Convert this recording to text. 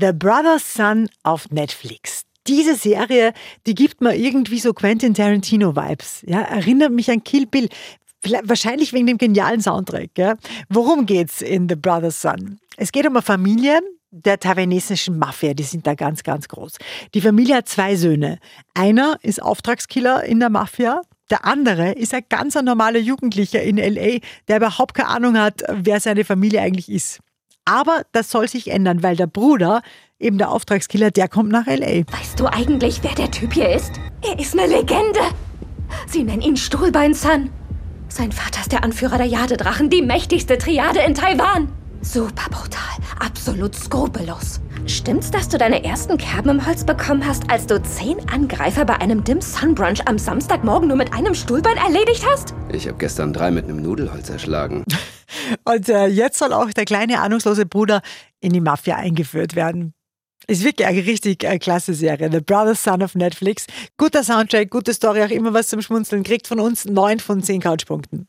The Brother's Son auf Netflix. Diese Serie, die gibt mir irgendwie so Quentin Tarantino-Vibes. Ja, erinnert mich an Kill Bill. Wahrscheinlich wegen dem genialen Soundtrack. Ja. Worum geht's in The Brother's Son? Es geht um eine Familie der taiwanesischen Mafia. Die sind da ganz, ganz groß. Die Familie hat zwei Söhne. Einer ist Auftragskiller in der Mafia. Der andere ist ein ganz normaler Jugendlicher in LA, der überhaupt keine Ahnung hat, wer seine Familie eigentlich ist. Aber das soll sich ändern, weil der Bruder, eben der Auftragskiller, der kommt nach LA. Weißt du eigentlich, wer der Typ hier ist? Er ist eine Legende. Sie nennen ihn Stuhlbein Sun. Sein Vater ist der Anführer der Jadedrachen, die mächtigste Triade in Taiwan. Super brutal, absolut skrupellos. Stimmt's, dass du deine ersten Kerben im Holz bekommen hast, als du zehn Angreifer bei einem Dim Sun Brunch am Samstagmorgen nur mit einem Stuhlbein erledigt hast? Ich habe gestern drei mit einem Nudelholz erschlagen. Und äh, jetzt soll auch der kleine ahnungslose Bruder in die Mafia eingeführt werden. Ist wirklich eine richtig äh, klasse Serie. The Brother's Son of Netflix. Guter Soundtrack, gute Story, auch immer was zum Schmunzeln. Kriegt von uns neun von zehn Couchpunkten.